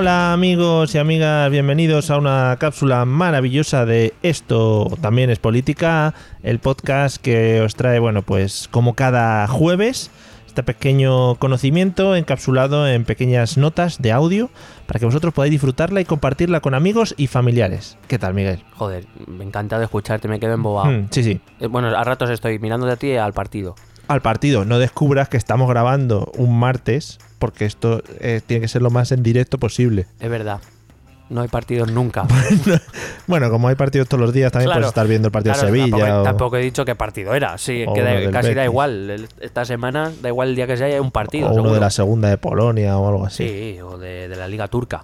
Hola amigos y amigas, bienvenidos a una cápsula maravillosa de Esto también es política, el podcast que os trae, bueno, pues como cada jueves, este pequeño conocimiento encapsulado en pequeñas notas de audio para que vosotros podáis disfrutarla y compartirla con amigos y familiares. ¿Qué tal, Miguel? Joder, me encanta de escucharte, me quedo embobado. Hmm, sí, sí. Eh, Bueno, a ratos estoy mirando de ti al partido. Al partido, no descubras que estamos grabando un martes, porque esto eh, tiene que ser lo más en directo posible. Es verdad. No hay partidos nunca. Bueno, como hay partidos todos los días, también Claro, puedes estar viendo el partido Claro, de Sevilla. Tampoco, o- tampoco he dicho qué partido era. Sí, que da- casi da igual. Esta semana da igual el día que sea, hay un partido. o uno seguro. de la segunda de Polonia o algo así. Sí, o de, de la Liga Turca.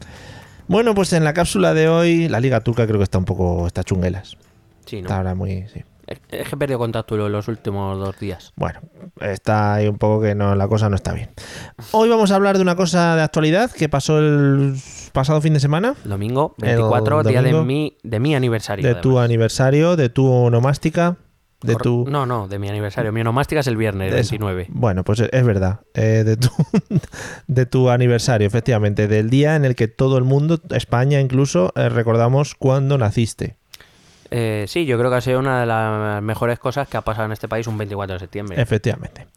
Bueno, pues en la cápsula de hoy, la Liga Turca creo que está un poco. está chunguelas. Sí, ¿no? Está ahora muy. sí. Es que he perdido contacto lo- los últimos dos días. Bueno, está ahí un poco que no, la cosa no está bien. Hoy vamos a hablar de una cosa de actualidad que pasó el pasado fin de semana. Domingo El 24, día de mi, de mi aniversario. De tu aniversario, de tu onomástica, de tu. No, no, de mi aniversario. Mi onomástica es el viernes. 29. Bueno, pues es verdad. eh, de, tu, de tu aniversario, efectivamente. Del día en el que todo el mundo, España incluso, eh, recordamos cuando naciste. Eh, sí, yo creo que ha sido una de las mejores cosas que ha pasado en este país un 24 de septiembre. Efectivamente.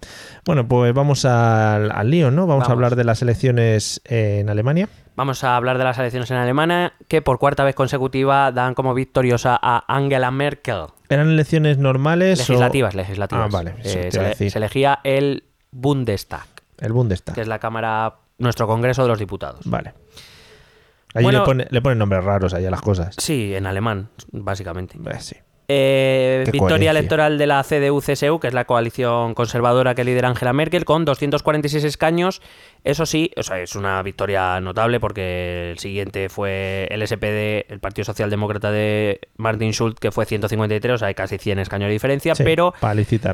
Bueno, pues vamos al, al lío, ¿no? Vamos, a hablar de las elecciones en Alemania. Vamos a hablar de las elecciones en Alemania, que por cuarta vez consecutiva dan como victoriosa a Angela Merkel. ¿Eran elecciones normales Legislativas, o legislativas. Ah, vale, Eh, se, decir. se elegía el Bundestag, el Bundestag? que es la Cámara, nuestro Congreso de los Diputados. Vale. Allí Bueno- le, pone- le ponen nombres raros ahí a las cosas. Sí, en alemán, básicamente. Eh, sí. Eh, victoria coherencia. electoral de la CDU-CSU, que es la coalición conservadora que lidera Angela Merkel, con 246 escaños. Eso sí, o sea, es una victoria notable porque el siguiente fue el SPD, el Partido Socialdemócrata de Martin Schulz, que fue 153, o sea, hay casi 100 escaños de diferencia, Sí, pero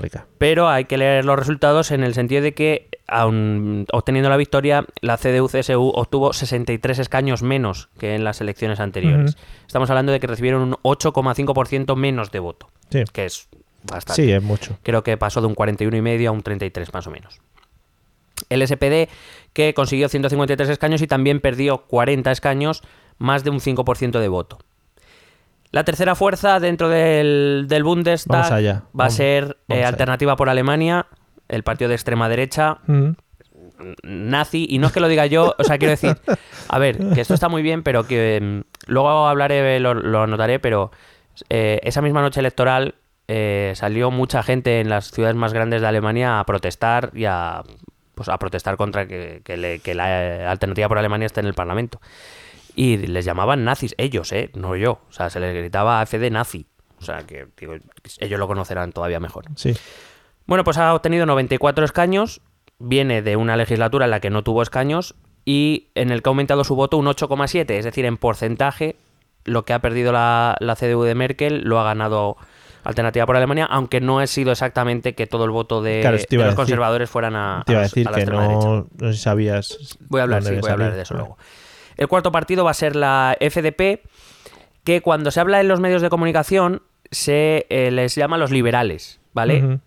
rica. pero hay que leer los resultados en el sentido de que, aun obteniendo la victoria, la CDU-CSU obtuvo 63 escaños menos que en las elecciones anteriores. Estamos hablando de que recibieron un 8,5% menos de voto, Sí. que es bastante. Sí, es mucho. Creo que pasó de un 41,5 a un 33 más o menos. El SPD, que consiguió 153 escaños y también perdió 40 escaños, más de un 5% de voto. La tercera fuerza dentro del, del Bundestag allá, va a ser eh. Alternativa por Alemania, el partido de extrema derecha, Mm. nazi, y no es que lo diga yo, o sea, quiero decir, a ver, que esto está muy bien, pero que mm, luego hablaré, lo, lo anotaré, pero eh, esa misma noche electoral eh, salió mucha gente en las ciudades más grandes de Alemania a protestar y a, pues, a protestar contra que, que le- que la alternativa por Alemania esté en el Parlamento. Y les llamaban nazis, ellos, ¿eh? No yo. O sea, se les gritaba AFD nazi. O sea, que digo, ellos lo conocerán todavía mejor. Sí. Bueno, pues ha obtenido 94 escaños, viene de una legislatura en la que no tuvo escaños y en el que ha aumentado su voto un 8,7, es decir, en porcentaje lo que ha perdido la, la CDU de Merkel lo ha ganado Alternativa por Alemania, aunque no ha sido exactamente que todo el voto de, Claro, los decir. conservadores fueran a, Te iba a los- decir a la que no, no sé si sabías. Voy a hablar, sí, voy a hablar de eso Vale. luego. El cuarto partido va a ser la FDP, que cuando se habla en los medios de comunicación se eh, les llama los liberales, ¿vale?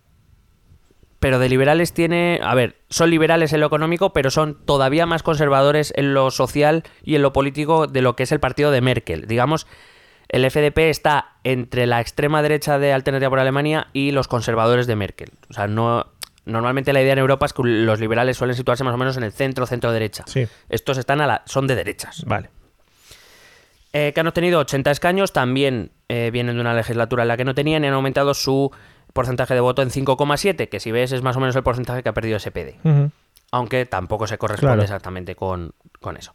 Pero de liberales tiene, a ver, son liberales en lo económico, pero son todavía más conservadores en lo social y en lo político de lo que es el partido de Merkel. Digamos, el FDP está entre la extrema derecha de Alternativa por Alemania y los conservadores de Merkel. O sea, no normalmente la idea en Europa es que los liberales suelen situarse más o menos en el centro, centro derecha. Sí. Estos están a la, son de derechas. Vale. Eh, que han obtenido 80 escaños, también eh, vienen de una legislatura en la que no tenían y han aumentado su porcentaje de voto en 5,7, que si ves es más o menos el porcentaje que ha perdido SPD. Ujú. Aunque tampoco se corresponde Claro. exactamente con, con eso.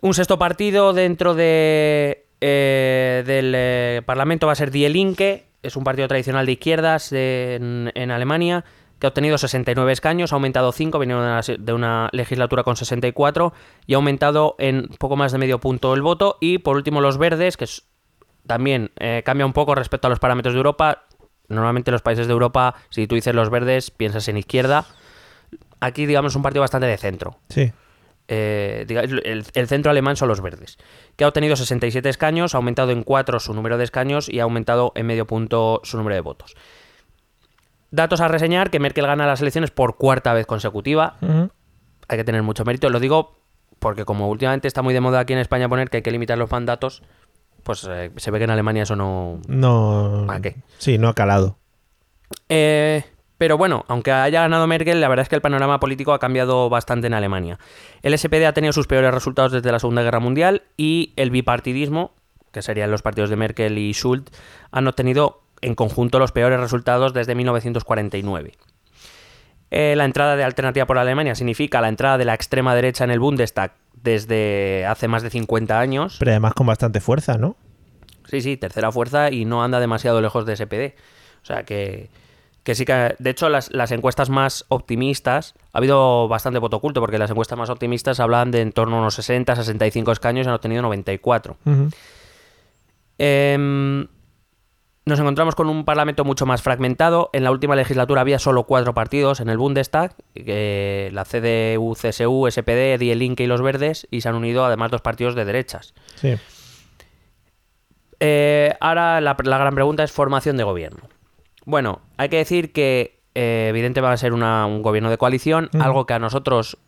Un sexto partido dentro de, eh, del eh, Parlamento va a ser Die Linke, es un partido tradicional de izquierdas en, en Alemania, que ha obtenido 69 escaños, ha aumentado 5, vinieron de una, de una legislatura con 64 y ha aumentado en poco más de medio punto el voto. Y por último los verdes, que es- también eh, cambia un poco respecto a los parámetros de Europa. Normalmente los países de Europa, si tú dices los verdes, piensas en izquierda. Aquí, digamos, es un partido bastante de centro. Sí. Eh, el, el centro alemán son los verdes, que ha obtenido 67 escaños, ha aumentado en 4 su número de escaños y ha aumentado en medio punto su número de votos. Datos a reseñar, que Merkel gana las elecciones por cuarta vez consecutiva. Hay que tener mucho mérito. Lo digo porque como últimamente está muy de moda aquí en España poner que hay que limitar los mandatos, pues eh, se ve que en Alemania eso no... No. ¿Para qué? Sí, no ha calado. Eh, pero bueno, aunque haya ganado Merkel, la verdad es que el panorama político ha cambiado bastante en Alemania. El SPD ha tenido sus peores resultados desde la Segunda Guerra Mundial y el bipartidismo, que serían los partidos de Merkel y Schulz, han obtenido en conjunto los peores resultados desde 1949. Eh, la entrada de Alternativa por Alemania significa la entrada de la extrema derecha en el Bundestag desde hace más de 50 años. Pero además con bastante fuerza, ¿no? Sí, sí, tercera fuerza y no anda demasiado lejos de SPD. O sea que, que sí que... De hecho, las, las encuestas más optimistas... Ha habido bastante voto oculto porque las encuestas más optimistas hablan de en torno a unos 60, 65 escaños y han obtenido 94. Ujú. Em, nos encontramos con un parlamento mucho más fragmentado. En la última legislatura había solo cuatro partidos en el Bundestag, eh, la CDU, CSU, SPD, Die Linke y los Verdes, y se han unido además dos partidos de derechas. Sí. Eh, ahora la, la gran pregunta es formación de gobierno. Bueno, hay que decir que eh, evidente va a ser una- un gobierno de coalición, Ujú. algo que a nosotros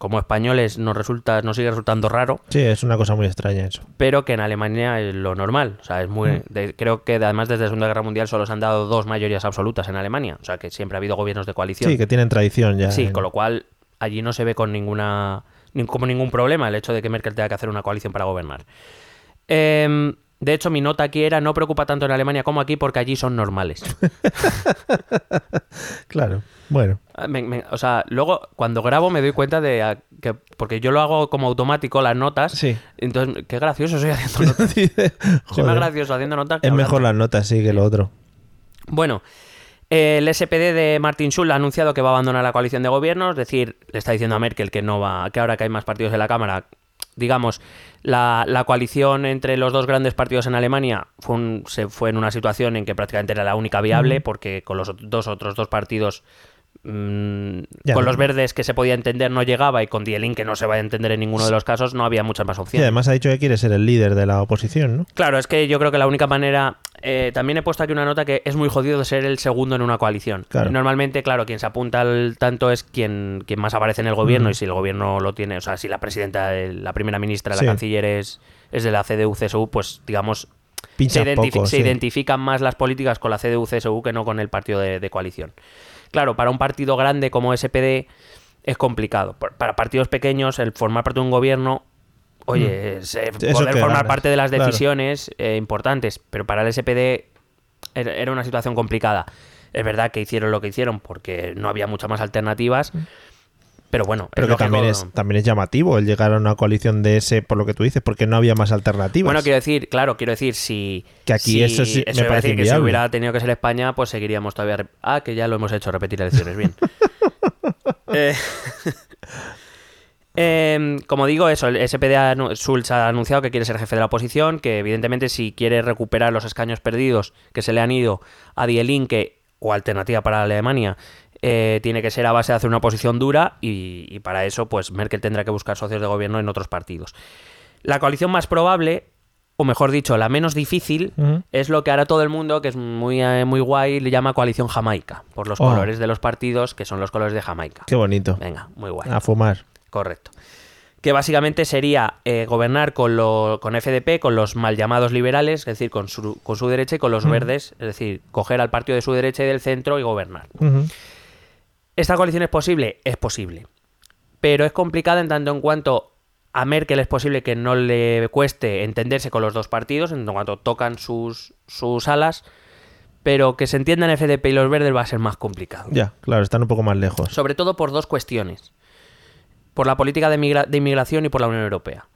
como españoles nos resulta nos sigue resultando raro, Sí, es una cosa muy extraña eso. pero que en Alemania es lo normal. O sea, es muy Mm. de- creo que además desde la Segunda Guerra Mundial solo se han dado dos mayorías absolutas en Alemania, o sea, que siempre ha habido gobiernos de coalición. Sí, que tienen tradición ya. Sí, en- con lo cual allí no se ve con ninguna ni- como ningún problema el hecho de que Merkel tenga que hacer una coalición para gobernar. Em, de hecho, mi nota aquí era no preocupa tanto en Alemania como aquí porque allí son normales. Claro. Bueno. Ah, me- me- o sea, luego cuando grabo me doy cuenta de que porque yo lo hago como automático las notas. Sí. Entonces, qué gracioso soy haciendo notas. Dice, Soy más joder, gracioso haciendo notas que es mejor las notas, sí, que lo otro. Bueno, el SPD de Martin Schulz ha anunciado que va a abandonar la coalición de gobierno, es decir, le está diciendo a Merkel que no va, que ahora que hay más partidos en la Cámara, digamos, la, la coalición entre los dos grandes partidos en Alemania fue un- se fue en una situación en que prácticamente era la única viable, porque con los dos otros dos partidos mm, Ya con no. los verdes que se podía entender no llegaba y con Dielin que no se va a entender en ninguno de los casos no había muchas más opciones. además ha dicho que quiere ser el líder de la oposición, ¿no? Claro, es que yo creo que la única manera. eh, también he puesto aquí una nota que es muy jodido de ser el segundo en una coalición. Claro. Normalmente, claro, quien se apunta al tanto es quien, quien más aparece en el gobierno Mm. y si el gobierno lo tiene, o sea, si la presidenta, la primera ministra, Sí. la canciller es, es de la CDU-CSU, pues digamos. Pincha se, identifi- poco, se sí. identifican más las políticas con la CDU-CSU que no con el partido de, de coalición. Claro, para un partido grande como SPD es complicado. Para partidos pequeños, el formar parte de un gobierno, oye, es, eh, Mm. Eso poder formar ganas, parte de las claro. decisiones eh, importantes, pero para el SPD era era una situación complicada. Es verdad que hicieron lo que hicieron porque no había muchas más alternativas, pero bueno, Pero que también es, también es llamativo el llegar a una coalición de ese, por lo que tú dices, porque no había más alternativas. Bueno, quiero decir, claro, quiero decir, si. Que aquí si- eso sí me iba a parece decir que si hubiera tenido que ser España, pues seguiríamos todavía. Ah, que ya lo hemos hecho, repetir elecciones, bien. Eh, em, como digo, eso, el SPD Schulz ha anunciado que quiere ser jefe de la oposición, que evidentemente si quiere recuperar los escaños perdidos que se le han ido a Die Linke o alternativa para Alemania, eh, tiene que ser a base de hacer una oposición dura y, y para eso pues Merkel tendrá que buscar socios de gobierno en otros partidos. La coalición más probable, o mejor dicho, la menos difícil, es lo que ahora todo el mundo, que es muy, eh, muy guay, le llama coalición jamaica, por los Oh. colores de los partidos, que son los colores de Jamaica. Qué bonito. Venga, muy guay. A fumar. Correcto. Que básicamente sería eh, gobernar con, lo, con FDP, con los mal llamados liberales, es decir, con su, con su derecha y con los verdes, es decir, coger al partido de su derecha y del centro y gobernar. ¿Esta coalición es posible? Es posible. Pero es complicada en tanto en cuanto a Merkel es posible que no le cueste entenderse con los dos partidos, en cuanto tocan sus, sus alas. pero que se entiendan FDP y los verdes va a ser más complicado. Ya, claro, están un poco más lejos. Sobre todo por dos cuestiones. Por la política de, migra- de inmigración y por la Unión Europea.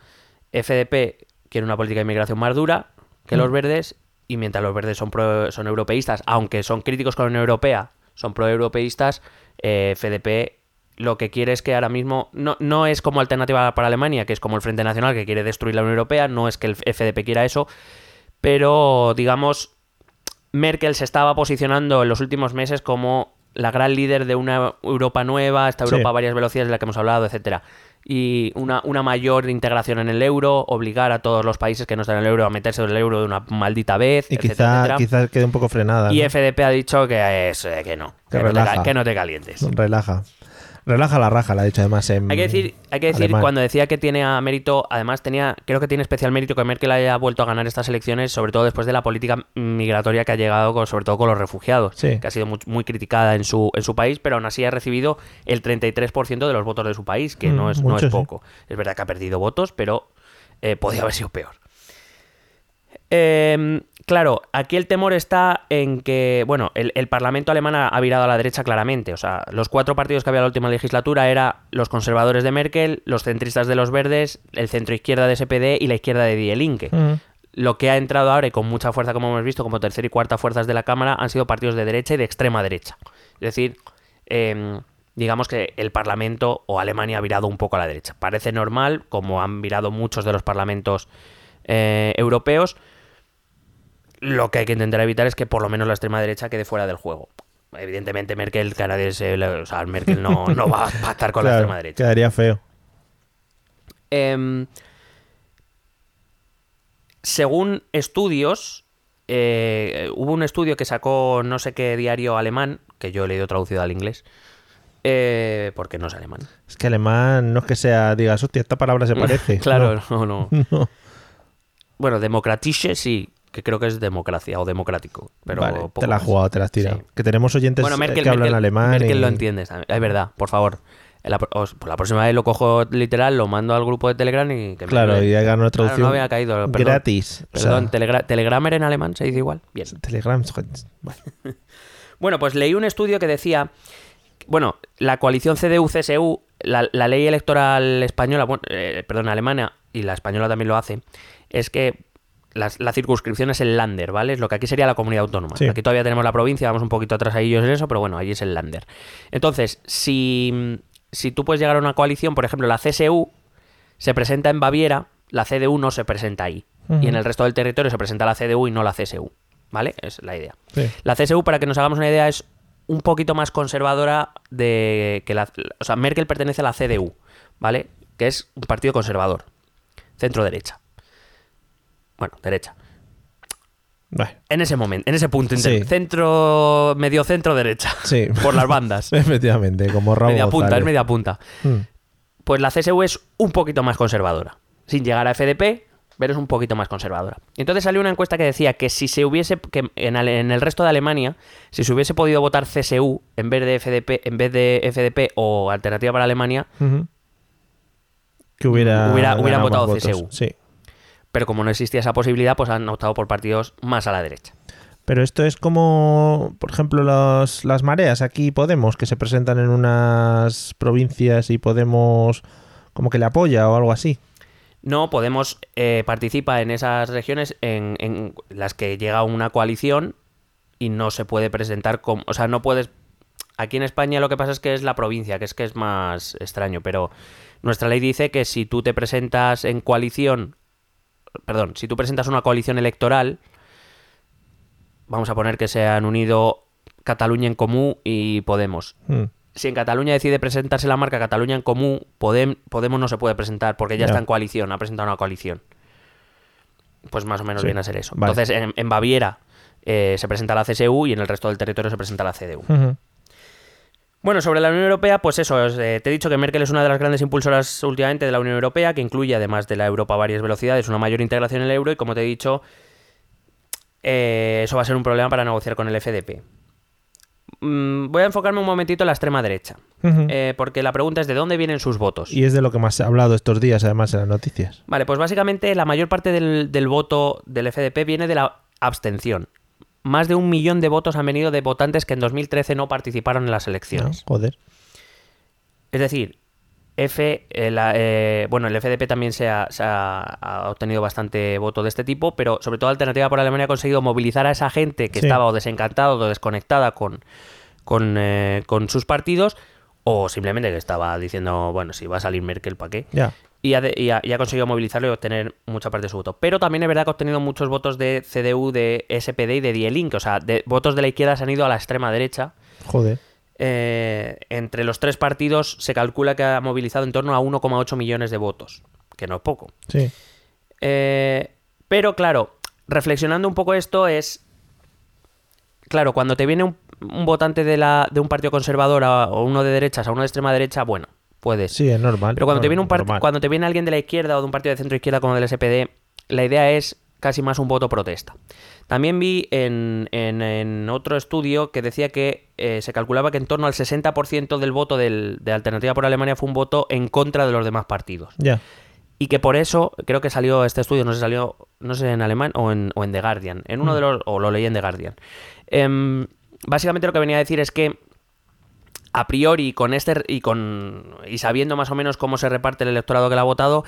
FDP quiere una política de inmigración más dura que Mm. los verdes, y mientras los verdes son, pro- son europeístas, aunque son críticos con la Unión Europea, son pro-europeístas, eh, FDP lo que quiere es que ahora mismo no, no es como alternativa para Alemania, que es como el Frente Nacional que quiere destruir la Unión Europea, no es que el FDP quiera eso, pero digamos, Merkel se estaba posicionando en los últimos meses como la gran líder de una Europa nueva, esta. Europa a varias velocidades de la que hemos hablado, etcétera. Y una, una mayor integración en el euro, obligar a todos los países que no están en el euro a meterse en el euro de una maldita vez, Y etcétera, quizá, quede un poco frenada. Y ¿no? FDP ha dicho que, es, eh, que no, Que que, no te, que no te calientes. Relaja. Relaja la raja, la ha dicho además en Hay que decir, hay que decir alemán. cuando decía que tiene a mérito, además tenía, creo que tiene especial mérito que Merkel haya vuelto a ganar estas elecciones, sobre todo después de la política migratoria que ha llegado, con- sobre todo con los refugiados, Sí. que ha sido muy, muy criticada en su, en su país, pero aún así ha recibido el 33% de los votos de su país, que Mm, no es, no es sí. poco. Es verdad que ha perdido votos, pero eh, podía haber sido peor. Eh, claro, aquí el temor está en que, bueno, el, el Parlamento alemán ha, virado a la derecha claramente. O sea, los cuatro partidos que había en la última legislatura era los conservadores de Merkel, los centristas de los verdes, el centro izquierda de SPD y la izquierda de Die Linke. Mm. Lo que ha entrado ahora y con mucha fuerza, como hemos visto, como tercera y cuarta fuerzas de la Cámara, han sido partidos de derecha y de extrema derecha. Es decir, em, digamos que el Parlamento o Alemania ha virado un poco a la derecha. Parece normal, como han virado muchos de los parlamentos eh, europeos. Lo que hay que intentar evitar es que por lo menos la extrema derecha quede fuera del juego. Evidentemente, Merkel, que nadie se le- o sea, Merkel no, no va a pactar con la extrema derecha. Quedaría feo. Em, según estudios, eh, hubo un estudio que sacó no sé qué diario alemán, que yo he leído traducido al inglés, eh, porque no es alemán. Es que alemán no es que sea, digas, hostia, esta palabra se parece. claro, no, no. No. Bueno, democratische sí, que creo que es democracia o democrático. Pero vale, poco te la has jugado, te la has tirado. Sí. Que tenemos oyentes Bueno, Merkel, que hablan Merkel- alemán. Merkel y- lo entiendes. Es verdad, por favor. En La, os- pues la próxima vez lo cojo literal, lo mando al grupo de Telegram y que me- Claro, y hagan una Claro, traducción no había caído. Perdón. gratis. O sea, Perdón, telegra- Telegrammer en alemán se dice igual. Bien. Telegram. Bueno, Bueno, pues leí un estudio que decía, bueno, la coalición CDU-CSU, la, la ley electoral española, bueno, eh, perdón, alemana, y la española también lo hace, es que la circunscripción es el Lander, ¿vale? Es lo que aquí sería la comunidad autónoma. Sí. Aquí todavía tenemos la provincia, vamos un poquito atrás ahí ellos en eso, pero bueno, allí es el Lander. Entonces, si, si tú puedes llegar a una coalición, por ejemplo, la CSU se presenta en Baviera, la CDU no se presenta ahí. Y en el resto del territorio se presenta la CDU y no la CSU. ¿Vale? Es la idea. sí. La CSU, para que nos hagamos una idea, es un poquito más conservadora de que la... O sea, Merkel pertenece a la CDU, ¿vale? Que es un partido conservador. Centro-derecha. Bueno, derecha. Bueno, En ese momento, en ese punto, Sí. centro, medio centro derecha. Sí. Por las bandas. efectivamente, como Raúl media punta, es media punta. Mm. Pues la CSU es un poquito más conservadora. Sin llegar a FDP, pero es un poquito más conservadora. Entonces salió una encuesta que decía que si se hubiese, que en, el resto de Alemania, si se hubiese podido votar CSU en vez de FDP, en vez de FDP o Alternativa para Alemania, Ujú. Que hubiera, Hubiera- votado. CSU. Sí. Pero como no existía esa posibilidad, pues han optado por partidos más a la derecha. Pero esto es como, por ejemplo, los- las mareas. Aquí Podemos, que se presentan en unas provincias y Podemos como que le apoya o algo así. No, Podemos eh, participa en esas regiones en, en las que llega una coalición y no se puede presentar como... O sea, no puedes... Aquí en España lo que pasa es que es la provincia, que es que es más extraño, pero nuestra ley dice que si tú te presentas en coalición... Perdón, si tú presentas una coalición electoral, vamos a poner que se han unido Cataluña en Comú y Podemos. Mm. Si en Cataluña decide presentarse la marca Cataluña en Común, Podem- Podemos no se puede presentar porque ya, está en coalición, ha presentado una coalición. Pues más o menos Sí, viene a ser eso. vale. Entonces, en, en Baviera eh, se presenta la CSU y en el resto del territorio se presenta la CDU. Bueno, sobre la Unión Europea, pues eso, es, eh, te he dicho que Merkel es una de las grandes impulsoras últimamente de la Unión Europea, que incluye, además de la Europa a varias velocidades, una mayor integración en el euro y, como te he dicho, eh, eso va a ser un problema para negociar con el FDP. Mm, voy a enfocarme un momentito en la extrema derecha, eh, porque la pregunta es de dónde vienen sus votos. Y es de lo que más se ha hablado estos días, además, en las noticias. Vale, pues básicamente la mayor parte del, del voto del FDP viene de la abstención. Más de un millón de votos han venido de votantes que en 2013 no participaron en las ¿no? elecciones. Joder. Es decir, F, eh, la- eh, bueno, el FDP también se ha, se ha- ha obtenido bastante voto de este tipo, pero sobre todo Alternativa por Alemania ha conseguido movilizar a esa gente que Sí. estaba o desencantada o desconectada con, con, eh, con sus partidos, o simplemente que estaba diciendo, bueno, si va a salir Merkel, ¿para qué? Ya. Y ha, de- y ha- y ha conseguido movilizarlo y obtener mucha parte de su voto. Pero también es verdad que ha obtenido muchos votos de CDU, de SPD y de Die Linke. O sea, de, votos de la izquierda se han ido a la extrema derecha. Joder. Eh, entre los tres partidos se calcula que ha movilizado en torno a 1,8 millones de votos, que no es poco. Sí. Eh, pero claro, reflexionando un poco esto es... Claro, cuando te viene un, un votante de, la, de un partido conservador a- o uno de derechas a uno de extrema derecha, bueno, puedes. Sí, es normal. Pero cuando te viene un Normal. cuando te viene alguien de la izquierda o de un partido de centro izquierda como del SPD, la idea es casi más un voto protesta. También vi en, en- en otro estudio que decía que eh, se calculaba que en torno al 60% del voto del- de Alternativa por Alemania fue un voto en contra de los demás partidos. Ya. Y que por eso, creo que salió este estudio, no sé, salió, no sé en alemán o en, o en The Guardian. En uno de los, o lo leí en The Guardian. Em, básicamente lo que venía a decir es que a priori con este y con y sabiendo más o menos cómo se reparte el electorado que lo ha votado,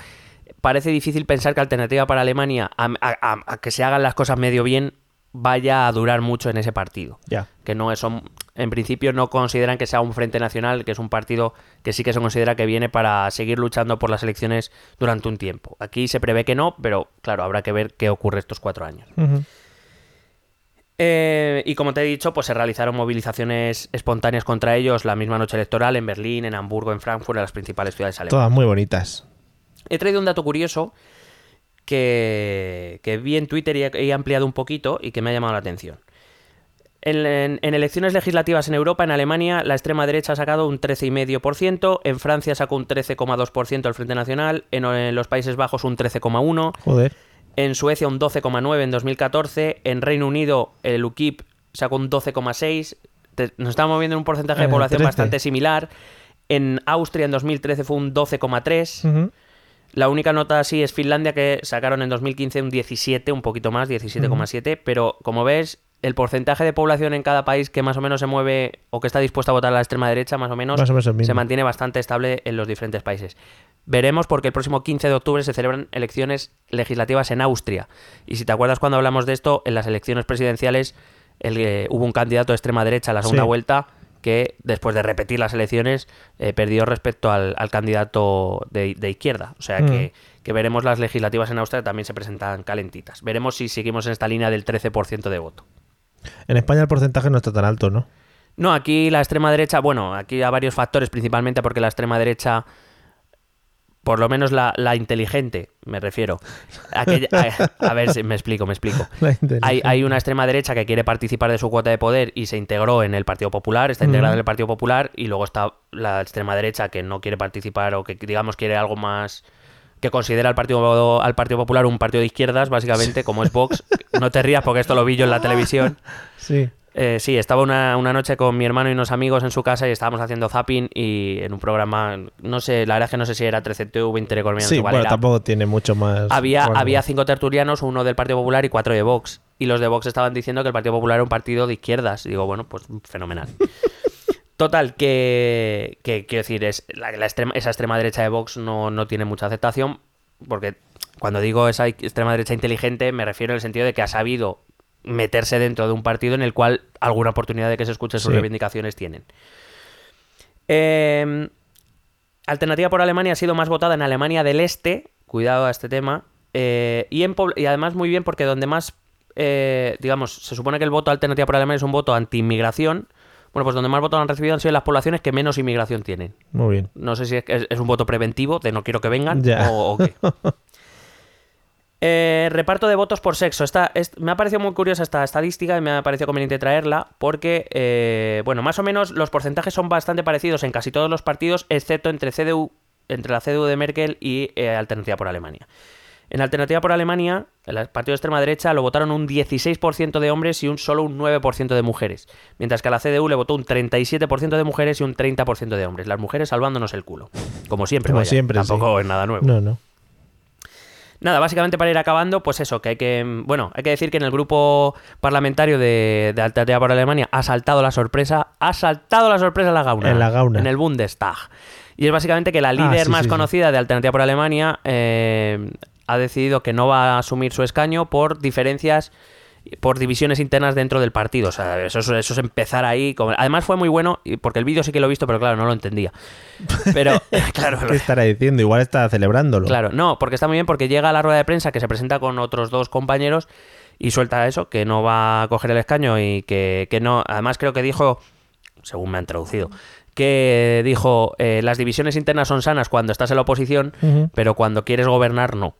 parece difícil pensar que Alternativa para Alemania, a, a- a- a que se hagan las cosas medio bien, vaya a durar mucho en ese partido. Que no es, son, en principio no consideran que sea un Frente Nacional, que es un partido que sí que se considera que viene para seguir luchando por las elecciones durante un tiempo. Aquí se prevé que no, pero claro, habrá que ver qué ocurre estos cuatro años. Eh, y como te he dicho, pues se realizaron movilizaciones espontáneas contra ellos la misma noche electoral en Berlín, en Hamburgo, en Frankfurt, en las principales ciudades alemanas. Todas muy bonitas. He traído un dato curioso que, que vi en Twitter y he, he ampliado un poquito y que me ha llamado la atención. En, en- en elecciones legislativas en Europa, en Alemania, la extrema derecha ha sacado un 13,5%, en Francia sacó un 13,2% el Frente Nacional, en, en los Países Bajos un 13,1%, Joder. En Suecia un 12,9 en 2014, en Reino Unido el UKIP sacó un 12,6, Te- nos estamos moviendo en un porcentaje de población 13. bastante similar, en Austria en 2013 fue un 12,3, Ujú. la única nota así es Finlandia que sacaron en 2015 un 17, un poquito más, 17,7, pero como ves, el porcentaje de población en cada país que más o menos se mueve o que está dispuesta a votar a la extrema derecha, más o menos, Más o menos el mismo. se mantiene bastante estable en los diferentes países. Veremos porque el próximo 15 de octubre se celebran elecciones legislativas en Austria. Y si te acuerdas cuando hablamos de esto, en las elecciones presidenciales el, eh, hubo un candidato de extrema derecha a la segunda Sí. vuelta que después de repetir las elecciones eh, perdió respecto al, al candidato de, de izquierda. O sea que, que veremos las legislativas en Austria también se presentan calentitas. Veremos si seguimos en esta línea del 13% de voto. En España el porcentaje no está tan alto, ¿no? No, aquí la extrema derecha, bueno, aquí hay varios factores, principalmente porque la extrema derecha, por lo menos la, la inteligente, me refiero. Aquella- a, a ver si me explico, me explico. Hay, hay una extrema derecha que quiere participar de su cuota de poder y se integró en el Partido Popular, está integrada en el Partido Popular, y luego está la extrema derecha que no quiere participar o que digamos quiere algo más que considera al Partido al Partido Popular un partido de izquierdas, básicamente, como es Vox. No te rías porque esto lo vi yo en la televisión. Sí. Eh, sí, estaba una, una noche con mi hermano y unos amigos en su casa y estábamos haciendo zapping y en un programa, no sé, la verdad es que no sé si era 13TV, Intereconomía, Sí, bueno, tampoco tiene mucho más. Había, había cinco tertulianos, uno del Partido Popular y cuatro de Vox. Y los de Vox estaban diciendo que el Partido Popular era un partido de izquierdas. Y digo, bueno, pues fenomenal. Total, que, que quiero decir, es la, la extrema- esa extrema derecha de Vox no, no tiene mucha aceptación, porque cuando digo esa extrema derecha inteligente me refiero en el sentido de que ha sabido meterse dentro de un partido en el cual alguna oportunidad de que se escuchen sus Sí. reivindicaciones tienen. Eh, Alternativa por Alemania ha sido más votada en Alemania del Este, cuidado a este tema, eh, y, en y además muy bien porque donde más, eh, digamos, se supone que el voto Alternativa por Alemania es un voto anti-inmigración, bueno, pues donde más votos han recibido han sido las poblaciones que menos inmigración tienen. Muy bien. No sé si es, es- es un voto preventivo de no quiero que vengan Ya. o, o qué. Eh, reparto de votos por sexo. Esta, es- me ha parecido muy curiosa esta estadística y me ha parecido conveniente traerla porque, eh, bueno, más o menos los porcentajes son bastante parecidos en casi todos los partidos, excepto entre CDU, entre la CDU de Merkel y eh, Alternativa por Alemania. En Alternativa por Alemania, el partido de extrema derecha lo votaron un 16% de hombres y un solo un 9% de mujeres, mientras que a la CDU le votó un 37% de mujeres y un 30% de hombres, las mujeres salvándonos el culo. Como siempre, Como vaya, siempre, tampoco sí. es nada nuevo. No, no. Nada, básicamente para ir acabando, pues eso, que hay que. Bueno, hay que decir que en el grupo parlamentario de, de Alternativa por Alemania ha saltado la sorpresa. Ha saltado la sorpresa en la Gauna. En la Gauna. En el Bundestag. Y es básicamente que la líder Ah, sí, más sí, sí. conocida de Alternativa por Alemania eh, ha decidido que no va a asumir su escaño por diferencias por divisiones internas dentro del partido. O sea, eso, es- eso es empezar ahí. como- Además fue muy bueno, porque el vídeo sí que lo he visto, pero claro, no lo entendía. Pero, claro, ¿Qué estará diciendo? Igual está celebrándolo. Claro, no, porque está muy bien porque llega a la rueda de prensa que se presenta con otros dos compañeros y suelta eso, que no va a coger el escaño y que, que no. Además, creo que dijo, según me han traducido, que dijo: eh, las divisiones internas son sanas cuando estás en la oposición, pero cuando quieres gobernar, no.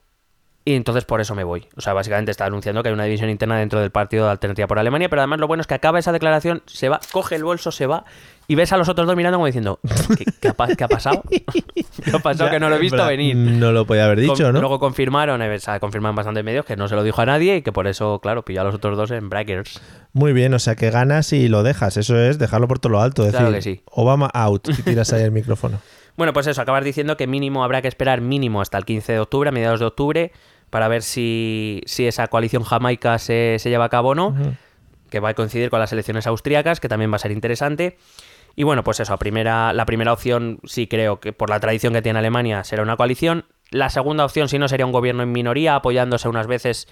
Y entonces por eso me voy. O sea, básicamente está anunciando que hay una división interna dentro del partido de Alternativa por Alemania, pero además lo bueno es que acaba esa declaración, se va, coge el bolso, se va y ves a los otros dos mirando como diciendo, ¿qué, qué ha, pa- qué ha pasado? ¿Qué ha pasado? que no lo he visto venir. No lo podía haber dicho, Con- ¿no? Luego confirmaron, eh, o sea, confirman bastantes medios que no se lo dijo a nadie y que por eso, claro, pilló a los otros dos en braggers. Muy bien, o sea que ganas y lo dejas. Eso es dejarlo por todo lo alto. Decir, Claro que sí. Obama out y tiras ahí el micrófono. Bueno, pues eso, acabas diciendo que mínimo habrá que esperar mínimo hasta el 15 de octubre, a mediados de octubre, para ver si, si esa coalición jamaica se, se lleva a cabo o no, que va a coincidir con las elecciones austríacas, que también va a ser interesante. Y bueno, pues eso, primera, la primera opción sí creo que por la tradición que tiene Alemania será una coalición. La segunda opción, si no, sería un gobierno en minoría, apoyándose unas veces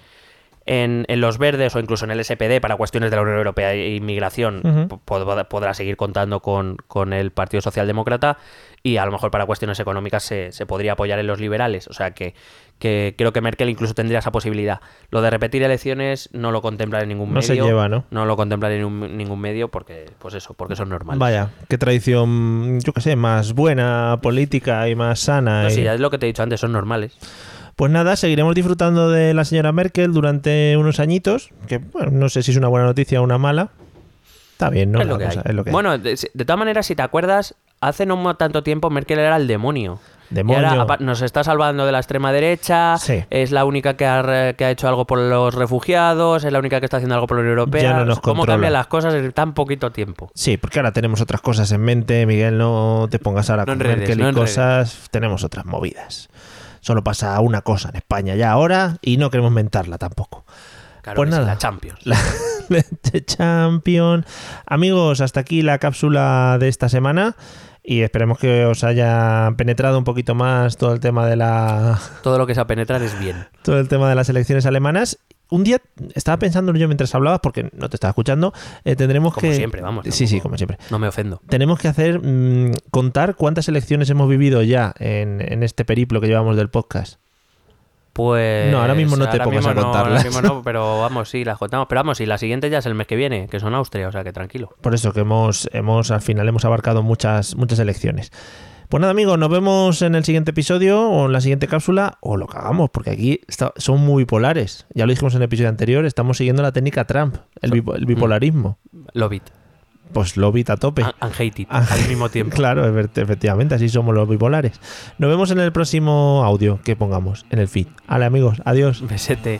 en, en los verdes o incluso en el SPD para cuestiones de la Unión Europea e inmigración, pod- podrá seguir contando con, con el Partido Socialdemócrata y a lo mejor para cuestiones económicas se, se podría apoyar en los liberales. O sea que, que creo que Merkel incluso tendría esa posibilidad. Lo de repetir elecciones no lo contempla en ningún No se medio. lleva, ¿no? No lo contempla en ningún, ningún medio porque, pues eso, porque eso es normal. Vaya, qué tradición, yo qué sé, más buena, política y más sana. No, y- sí, ya es lo que te he dicho antes, son normales. Pues nada, seguiremos disfrutando de la señora Merkel durante unos añitos, que bueno, no sé si es una buena noticia o una mala. Está bien, ¿no? es, lo que cosa, es lo que hay. bueno, de, de todas maneras, si te acuerdas, hace no tanto tiempo Merkel era el demonio. Demonio. Y ahora nos está salvando de la extrema derecha, Sí. es la única que ha, re- que ha hecho algo por los refugiados, es la única que está haciendo algo por la Unión Europea. Ya no nos ¿Cómo controla. cambian las cosas en tan poquito tiempo? Sí, porque ahora tenemos otras cosas en mente, Miguel, no te pongas ahora No con Merkel no y enredes. cosas, tenemos otras movidas. Solo pasa una cosa en España ya ahora y no queremos mentarla tampoco. Claro Pues sí, nada. la Champions. La Leche Champion. Amigos, hasta aquí la cápsula de esta semana y esperemos que os haya penetrado un poquito más todo el tema de la Todo lo que sea penetrar es bien. todo el tema de las elecciones alemanas. Un día estaba pensando yo mientras hablabas, porque no te estaba escuchando, eh, tendremos Como que... siempre, vamos, Sí, sí, como siempre. No me ofendo. Tenemos que hacer, mm, contar cuántas elecciones hemos vivido ya en, en este periplo que llevamos del podcast. Pues. No, ahora mismo no te pongas a mismo no, contarlas. ahora mismo no, pero vamos, sí, las contamos. Pero vamos, y la siguiente ya es el mes que viene, que son Austria, o sea que tranquilo. Por eso que hemos, hemos al final hemos abarcado muchas, muchas elecciones. Pues nada, amigos, nos vemos en el siguiente episodio o en la siguiente cápsula o lo que hagamos, porque aquí está- son muy polares. Ya lo dijimos en el episodio anterior, estamos siguiendo la técnica Trump, el, bipo- el bipolarismo. Love it. Pues lo a tope. And, and hate it. Al mismo tiempo. Claro, efe- efectivamente, así somos los bipolares. Nos vemos en el próximo audio que pongamos en el feed. Vale, amigos, adiós. Besete.